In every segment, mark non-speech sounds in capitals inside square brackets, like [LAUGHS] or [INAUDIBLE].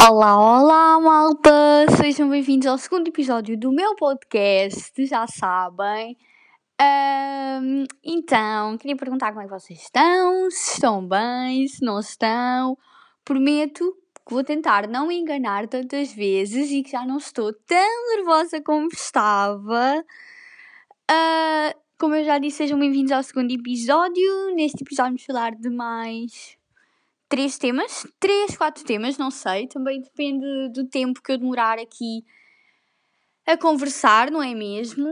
Olá, olá, malta! Sejam bem-vindos ao segundo episódio do meu podcast, já sabem. Ahm, então, queria perguntar como é que vocês estão, se estão bem, se não estão. Prometo que vou tentar não me enganar tantas vezes e que já não estou tão nervosa como estava. Ah, como eu já disse, sejam bem-vindos ao segundo episódio. Neste episódio vamos falar de mais três temas, três, quatro temas, não sei, também depende do tempo que eu demorar aqui a conversar, não é mesmo?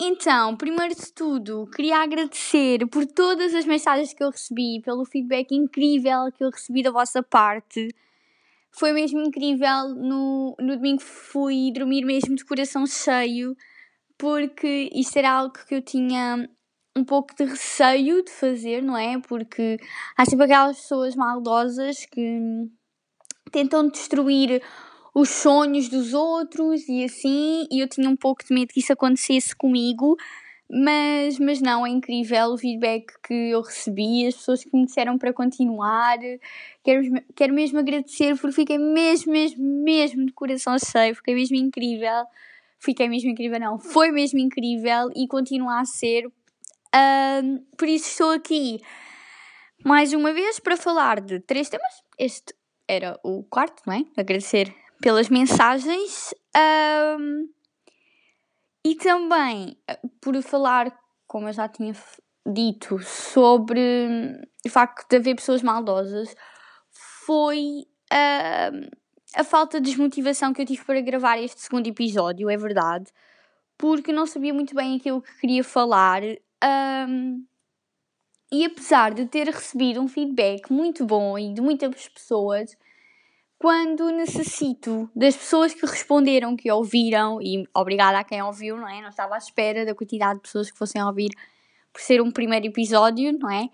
Então, primeiro de tudo, queria agradecer por todas as mensagens que eu recebi, pelo feedback incrível que eu recebi da vossa parte. Foi mesmo incrível. No, no domingo fui dormir mesmo de coração cheio, porque isto era algo que eu tinha um pouco de receio de fazer, não é? Porque há sempre aquelas pessoas maldosas que tentam destruir os sonhos dos outros e assim, e eu tinha um pouco de medo que isso acontecesse comigo, mas, mas não, é incrível o feedback que eu recebi, as pessoas que me disseram para continuar. Quero, quero mesmo agradecer porque fiquei mesmo, mesmo, mesmo de coração cheio, fiquei mesmo incrível. Fiquei mesmo incrível, não, foi mesmo incrível e continua a ser um, por isso estou aqui mais uma vez para falar de três temas. Este era o quarto, não é? Agradecer pelas mensagens. Um, e também por falar, como eu já tinha dito, sobre o facto de haver pessoas maldosas, foi a falta de desmotivação que eu tive para gravar este segundo episódio, é verdade, porque não sabia muito bem aquilo que queria falar um, e apesar de ter recebido um feedback muito bom e de muitas pessoas, quando necessito das pessoas que responderam, que ouviram, e obrigada a quem ouviu, não é? Não estava à espera da quantidade de pessoas que fossem ouvir por ser um primeiro episódio, não é?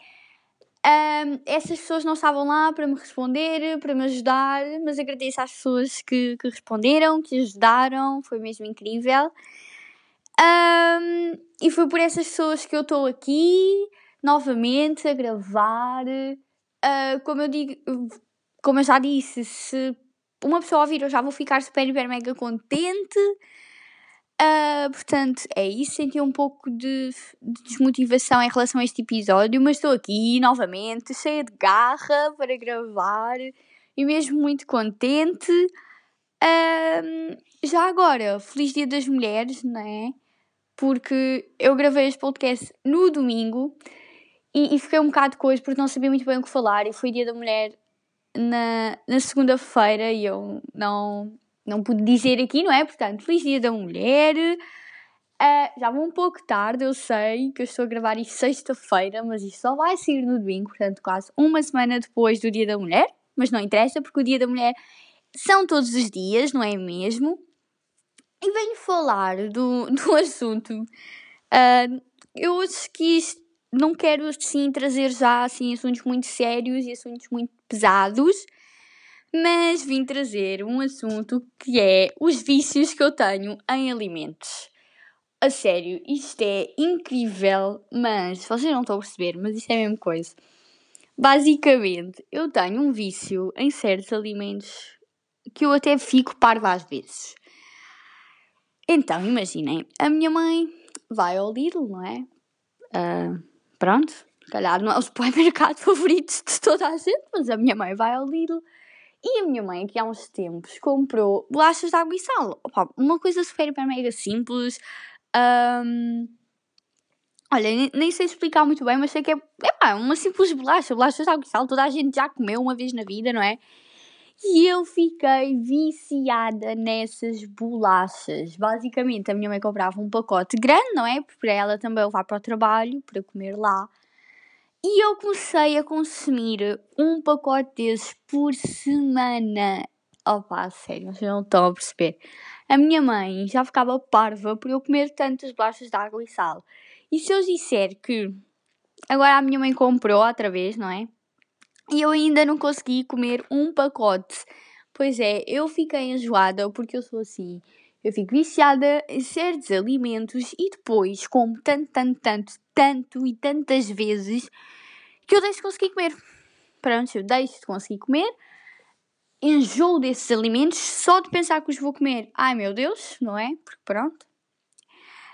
Um, essas pessoas não estavam lá para me responder, para me ajudar, mas agradeço às pessoas que, que responderam, que ajudaram, foi mesmo incrível. Um, e foi por essas pessoas que eu estou aqui novamente a gravar. Uh, como eu digo, como eu já disse, se uma pessoa ouvir, eu já vou ficar super, hiper, mega contente. Uh, portanto, é isso. Senti um pouco de, de, desmotivação em relação a este episódio, mas estou aqui novamente, cheia de garra para gravar e mesmo muito contente. Uh, já agora, Feliz Dia das Mulheres, não é? Porque eu gravei este podcast no domingo e, e fiquei um bocado coisa porque não sabia muito bem o que falar e foi dia da mulher na, na segunda-feira e eu não, não pude dizer aqui, não é? Portanto, feliz dia da mulher. Uh, já vou um pouco tarde, eu sei que eu estou a gravar isto sexta-feira, mas isto só vai sair no domingo, portanto, quase uma semana depois do Dia da Mulher. Mas não interessa, porque o Dia da Mulher são todos os dias, não é mesmo? E venho falar do, [LAUGHS] do assunto. Uh, eu que isto, não quero assim trazer já assim, assuntos muito sérios e assuntos muito pesados, mas vim trazer um assunto que é os vícios que eu tenho em alimentos. A sério, isto é incrível, mas vocês não estão a perceber, mas isto é a mesma coisa. Basicamente, eu tenho um vício em certos alimentos que eu até fico parva às vezes. Então, imaginem, a minha mãe vai ao Lidl, não é? Uh, pronto, se calhar não é o supermercado [LAUGHS] favorito de toda a gente, mas a minha mãe vai ao Lidl. E a minha mãe, aqui há uns tempos, comprou bolachas de água e sal. Opa, uma coisa super, super mega simples. Um, olha, nem, nem, sei explicar muito bem, mas sei que é, é uma simples bolacha. Bolachas de água e sal, toda a gente já comeu uma vez na vida, não é? E eu fiquei viciada nessas bolachas. Basicamente, a minha mãe comprava um pacote grande, não é? Para ela também levar para o trabalho, para comer lá. E eu comecei a consumir um pacote desses por semana. Opa, sério, vocês não estão a perceber. A minha mãe já ficava parva por eu comer tantas bolachas de água e sal. E se eu disser que agora a minha mãe comprou outra vez, não é? E eu ainda não consegui comer um pacote. Pois é, eu fiquei enjoada porque eu sou assim. Eu fico viciada em certos alimentos e depois como tanto, tanto, tanto, tanto e tantas vezes que eu deixo de conseguir comer. Pronto, eu deixo de conseguir comer enjoo desses alimentos só de pensar que os vou comer. Ai meu Deus, não é? Porque pronto.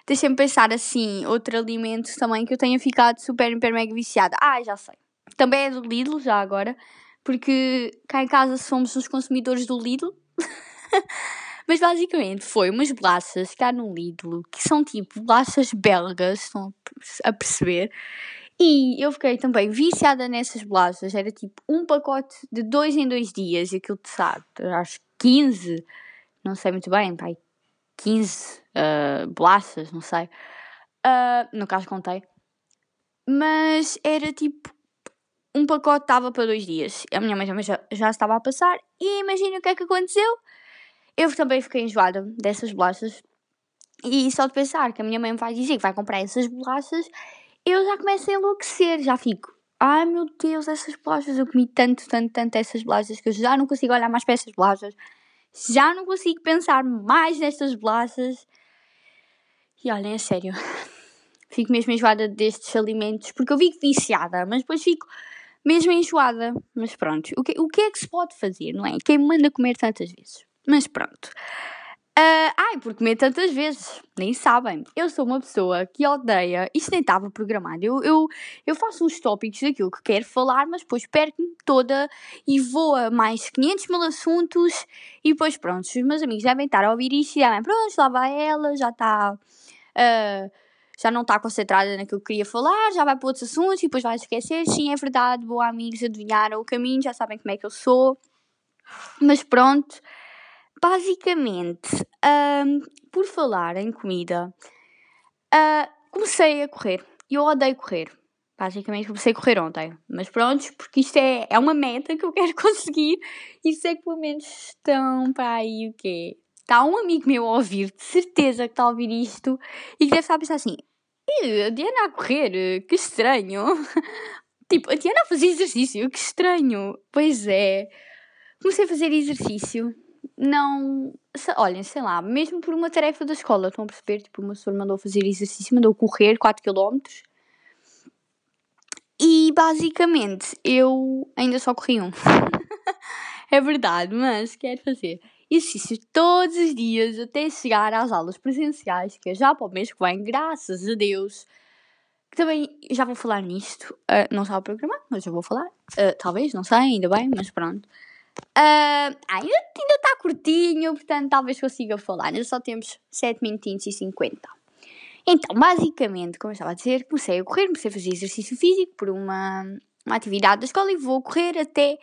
Deixem-me pensar assim, outro alimento também que eu tenha ficado super, hiper, mega viciada. Ah, já sei. Também é do Lidl, já agora. Porque cá em casa somos os consumidores do Lidl. [LAUGHS] Mas basicamente foi umas bolachas cá no Lidl, que são tipo bolachas belgas, estão a perceber? E eu fiquei também viciada nessas bolachas. Era tipo um pacote de dois em dois dias. Aquilo te sabe, acho 15, não sei muito bem, pai, 15 uh, bolachas, não sei. Uh, no caso contei. Mas era tipo um pacote estava para dois dias. A minha mãe já, já estava a passar. E imagina o que é que aconteceu. Eu também fiquei enjoada dessas bolachas. E só de pensar que a minha mãe vai dizer que vai comprar essas bolachas, eu já começo a enlouquecer. Já fico, ai meu Deus, essas bolachas. Eu comi tanto, tanto, tanto essas bolachas que eu já não consigo olhar mais para essas bolachas. Já não consigo pensar mais nestas bolachas. E olhem, é sério. [LAUGHS] Fico mesmo enjoada destes alimentos porque eu fico viciada, mas depois fico mesmo enjoada. Mas pronto, o que, o que é que se pode fazer, não é? Quem manda comer tantas vezes? Mas pronto. Uh, ai, por comer tantas vezes, nem sabem. Eu sou uma pessoa que odeia, isto nem estava programado. Eu, eu, eu faço uns tópicos daquilo que quero falar, mas depois perco-me toda e vou a mais 500 mil assuntos. E depois, pronto, os meus amigos devem estar a ouvir isto e devem, pronto, lá vai ela, já está. Uh, já não está concentrada naquilo que queria falar, já vai para outros assuntos e depois vai esquecer. Sim, é verdade, boa amigos, adivinharam o caminho, já sabem como é que eu sou. Mas pronto, basicamente, um, por falar em comida, uh, comecei a correr. Eu odeio correr. Basicamente comecei a correr ontem. Mas pronto, porque isto é, é uma meta que eu quero [LAUGHS] conseguir. E sei que pelo menos estão para aí o quê? Está um amigo meu a ouvir, de certeza que está a ouvir isto e que deve estar a pensar assim: a Diana a correr, que estranho. [LAUGHS] tipo, a Diana a fazer exercício, que estranho. Pois é. Comecei a fazer exercício. Não. Se, olhem, sei lá, mesmo por uma tarefa da escola, estão a perceber? Tipo, uma senhora mandou fazer exercício, mandou correr 4km. E basicamente eu ainda só corri um. [LAUGHS] é verdade, mas quero fazer exercício todos os dias até chegar às aulas presenciais, que é já para o mês que vem, graças a Deus. Também já vou falar nisto, uh, não estava programado, mas eu vou falar. Uh, talvez, não sei, ainda bem, mas pronto. Uh, ainda está curtinho, portanto talvez consiga falar. Ainda só temos 7 minutinhos e 50. Então, basicamente, como eu estava a dizer, comecei a correr, comecei a fazer exercício físico por uma, uma atividade da escola e vou correr até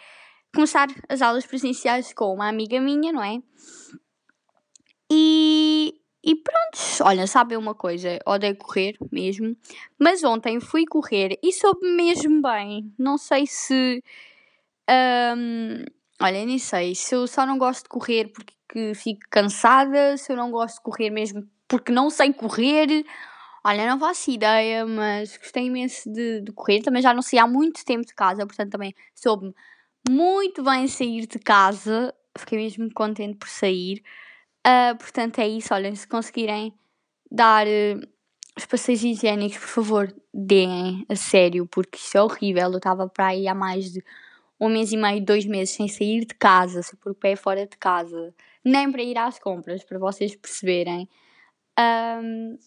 começar as aulas presenciais com uma amiga minha, não é? E, e pronto, olha, sabem uma coisa, odeio correr mesmo, mas ontem fui correr e soube mesmo bem. Não sei se. Um, olha, nem sei se eu só não gosto de correr porque fico cansada, se eu não gosto de correr mesmo porque não sei correr. Olha, não faço ideia, mas gostei imenso de, de correr. Também já não sei há muito tempo de casa, portanto também soube-me muito bem sair de casa. Fiquei mesmo contente por sair. Uh, portanto, é isso. Olhem, se conseguirem dar uh, os passeios higiênicos, por favor, deem a sério, porque isso é horrível. Eu estava para aí há mais de um mês e meio, dois meses sem sair de casa, sem pôr o pé fora de casa, nem para ir às compras, para vocês perceberem. Um,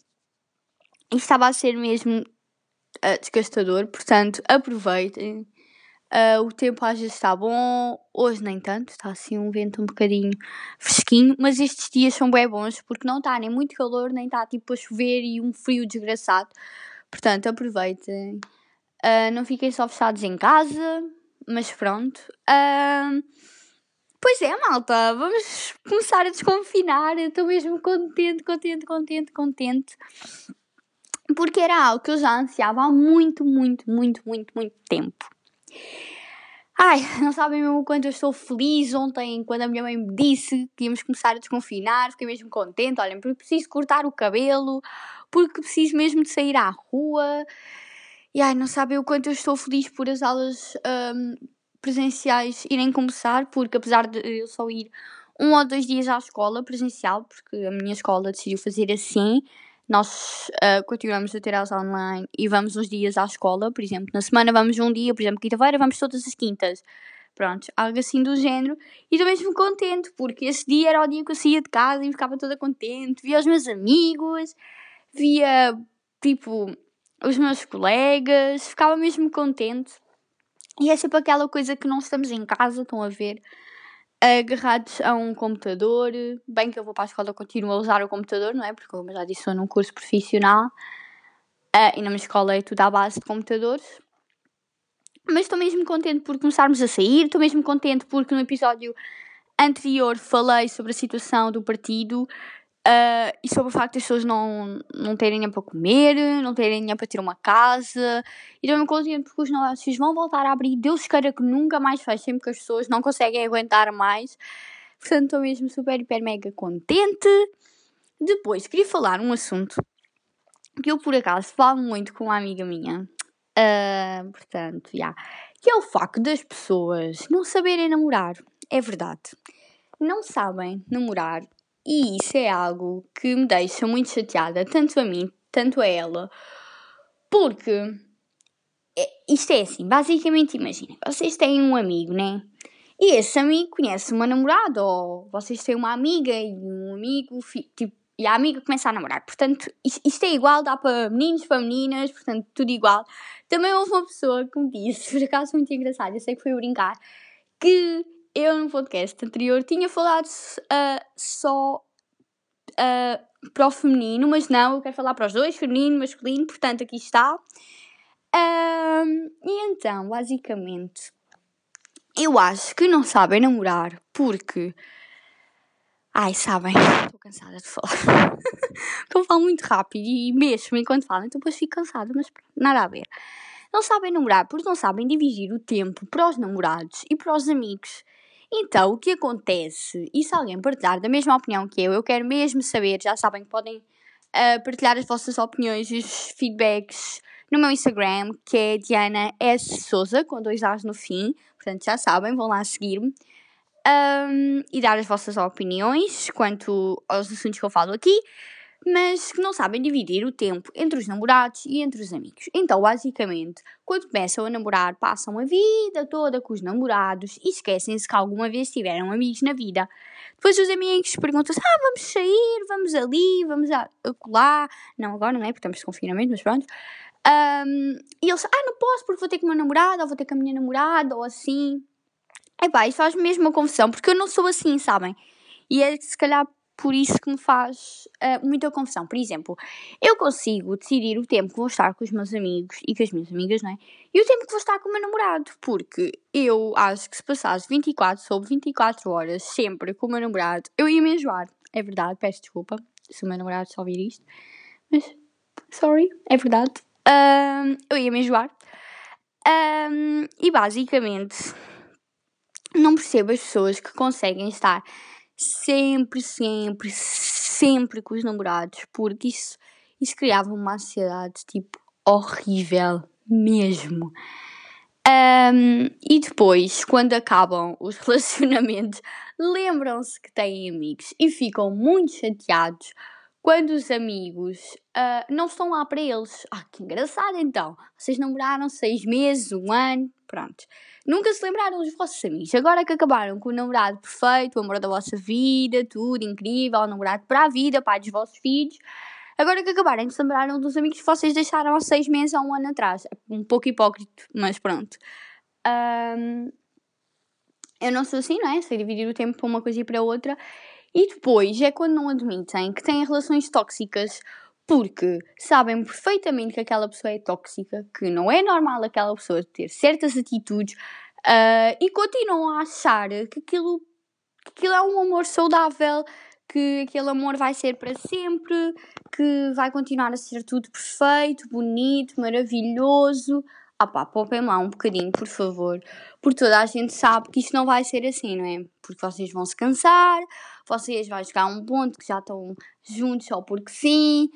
isto estava a ser mesmo uh, desgastador, portanto, aproveitem Uh, o tempo às vezes está bom, hoje nem tanto, está assim um vento um bocadinho fresquinho, mas estes dias são bem bons porque não está nem muito calor, nem está tipo a chover e um frio desgraçado. Portanto, aproveitem. Uh, não fiquem só fechados em casa, mas pronto. Uh, pois é, malta, vamos começar a desconfinar. Estou mesmo contente, contente, contente, contente. Porque era algo que eu já ansiava há muito, muito, muito, muito, muito tempo. Ai, não sabem mesmo o quanto eu estou feliz ontem, quando a minha mãe me disse que íamos começar a desconfinar, fiquei mesmo contente, olhem, porque preciso cortar o cabelo, porque preciso mesmo de sair à rua. E ai, não sabem o quanto eu estou feliz por as aulas um, presenciais irem começar, porque apesar de eu só ir um ou dois dias à escola presencial, porque a minha escola decidiu fazer assim, nós uh, continuamos a ter aulas online e vamos uns dias à escola, por exemplo, na semana vamos um dia, por exemplo, quinta-feira vamos todas as quintas. pronto, algo assim do género. E estou mesmo contente, porque esse dia era o dia que eu saía de casa e ficava toda contente, via os meus amigos, via, tipo, os meus colegas, ficava mesmo contente. E é sempre aquela coisa que não estamos em casa, estão a ver, agarrados a um computador. Bem que eu vou para a escola, continuo a usar o computador, não é? Porque, como já disse, sou num curso profissional uh, e na minha escola é tudo à base de computadores. Mas estou mesmo contente por começarmos a sair, estou mesmo contente porque no episódio anterior falei sobre a situação do partido uh, e sobre o facto das pessoas não, não terem dinheiro para comer, não terem dinheiro para ter uma casa. E mesmo contente porque os negócios vão voltar a abrir. Deus queira que nunca mais fechem porque as pessoas não conseguem aguentar mais. Portanto, estou mesmo super, hiper, mega contente. Depois, queria falar um assunto que eu por acaso falo muito com uma amiga minha Uh, portanto, já. Yeah. Que é o facto das pessoas não saberem namorar. É verdade. Não sabem namorar. E isso é algo que me deixa muito chateada, tanto a mim, tanto a ela. Porque é, isto é assim, basicamente imaginem, vocês têm um amigo, né? E esse amigo conhece uma namorada, ou vocês têm uma amiga e um amigo, tipo, e a amiga começa a namorar. Portanto, isto é igual, dá para meninos, para meninas, portanto, tudo igual. Também houve uma pessoa que me disse, [LAUGHS] por acaso muito engraçado, eu sei que foi brincar, que eu no podcast anterior tinha falado uh, só uh, para o feminino, mas não, eu quero falar para os dois, feminino, masculino, portanto, aqui está. Uh, e então, basicamente, eu acho que não sabem namorar porque Ai, sabem, estou cansada de falar. [LAUGHS] Estou a falar muito rápido e mesmo enquanto falo, então depois fico cansada, mas nada a ver. Não sabem namorar porque não sabem dividir o tempo para os namorados e para os amigos. Então, o que acontece? E se alguém partilhar da mesma opinião que eu, eu quero mesmo saber, já sabem que podem uh, partilhar as vossas opiniões e os feedbacks no meu Instagram, que é Diana S. Souza, com dois A's no fim. Portanto, já sabem, vão lá seguir-me um, e dar as vossas opiniões quanto aos assuntos que eu falo aqui, mas que não sabem dividir o tempo entre os namorados e entre os amigos. Então, basicamente, quando começam a namorar, passam a vida toda com os namorados e esquecem-se que alguma vez tiveram amigos na vida. Depois os amigos perguntam-se: Ah, vamos sair, vamos ali, vamos lá. Não, agora não é, porque estamos de confinamento, mas pronto. Um, e eles: Ah, não posso porque vou ter com o meu namorado, ou vou ter com a minha namorada, ou assim. Epá, isso faz mesmo uma confusão, porque eu não sou assim, sabem? E é se calhar por isso que me faz uh, muita confusão. Por exemplo, eu consigo decidir o tempo que vou estar com os meus amigos e com as minhas amigas, não é? E o tempo que vou estar com o meu namorado, porque eu acho que se passasse 24 sobre 24 horas sempre com o meu namorado, eu ia me enjoar. É verdade, peço desculpa se o meu namorado só ouvir isto, mas sorry, é verdade. Eu ia me enjoar. E basicamente não percebo as pessoas que conseguem estar sempre, sempre, sempre com os namorados, porque isso, isso criava uma ansiedade tipo horrível mesmo. Um, e depois, quando acabam os [LAUGHS] relacionamentos, lembram-se que têm amigos e ficam muito chateados quando os amigos uh, não estão lá para eles. Ah, que engraçado então! Vocês namoraram seis meses, um ano, pronto. Nunca se lembraram dos vossos amigos. Agora que acabaram com o namorado perfeito, o amor da vossa vida, tudo incrível, o namorado para a vida, pai dos vossos filhos. Agora que acabarem, se lembraram dos amigos que vocês deixaram há seis meses ou um ano atrás. Um pouco hipócrita, mas pronto. Um, eu não sou assim, não é? Sei dividir o tempo para uma coisa e para outra. E depois é quando não admitem que têm relações tóxicas porque sabem perfeitamente que aquela pessoa é tóxica, que não é normal aquela pessoa ter certas atitudes uh, e continuam a achar que aquilo, que aquilo é um amor saudável, que aquele amor vai ser para sempre, que vai continuar a ser tudo perfeito, bonito, maravilhoso. Ah pá, poupem lá um bocadinho, por favor. Porque toda a gente sabe que isto não vai ser assim, não é? Porque vocês vão se cansar, vocês vão chegar a um ponto que já estão juntos só porque sim.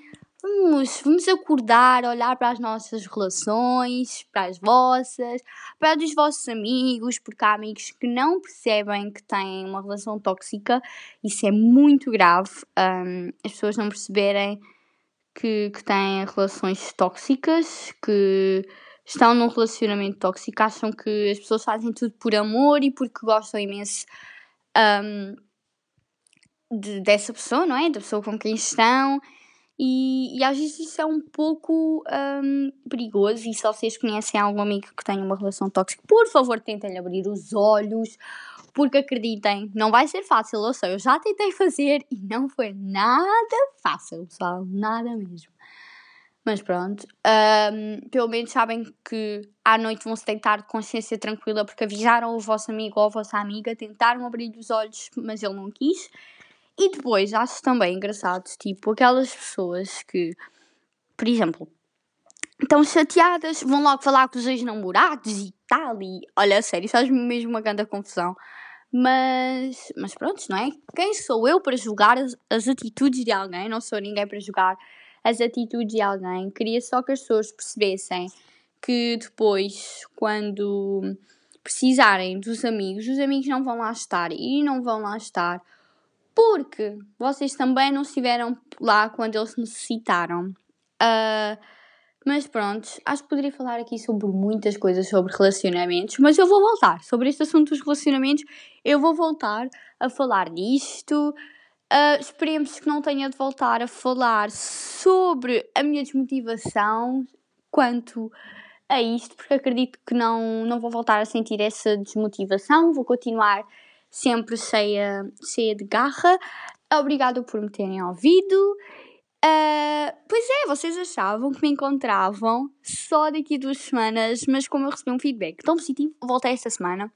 Vamos, vamos acordar, olhar para as nossas relações, para as vossas, para os vossos amigos, porque há amigos que não percebem que têm uma relação tóxica. Isso é muito grave. Um, as pessoas não perceberem que, que têm relações tóxicas, que estão num relacionamento tóxico, acham que as pessoas fazem tudo por amor e porque gostam imenso um, de, dessa pessoa, não é? Da pessoa com quem estão. E, e às vezes isso é um pouco um, perigoso. E se vocês conhecem algum amigo que tenha uma relação tóxica, por favor, tentem abrir os olhos. Porque acreditem, não vai ser fácil, eu sei, eu já tentei fazer e não foi nada fácil, pessoal, nada mesmo. Mas pronto, um, pelo menos sabem que à noite vão se deitar de consciência tranquila porque avisaram o vosso amigo ou a vossa amiga, tentaram abrir os olhos, mas ele não quis. E depois acho também engraçado, tipo, aquelas pessoas que, por exemplo, estão chateadas, vão logo falar com os ex-namorados e tal, e olha, sério, faz mesmo uma grande confusão. Mas, mas pronto, não é? Quem sou eu para julgar as, as atitudes de alguém? Não sou ninguém para julgar as atitudes de alguém. Queria só que as pessoas percebessem que depois, quando precisarem dos amigos, os amigos não vão lá estar e não vão lá estar porque vocês também não estiveram lá quando eles necessitaram. Uh, mas pronto, acho que poderia falar aqui sobre muitas coisas sobre relacionamentos, mas eu vou voltar sobre este assunto dos relacionamentos. Eu vou voltar a falar disto. Uh, esperemos que não tenha de voltar a falar sobre a minha desmotivação quanto a isto, porque acredito que não, não vou voltar a sentir essa desmotivação. Vou continuar sempre cheia, cheia de garra. Obrigada por me terem ouvido. Uh, pois é, vocês achavam que me encontravam só daqui duas semanas, mas como eu recebi um feedback tão positivo, voltei esta semana.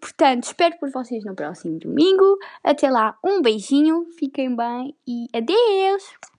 Portanto, espero por vocês no próximo domingo. Até lá, um beijinho, fiquem bem e adeus!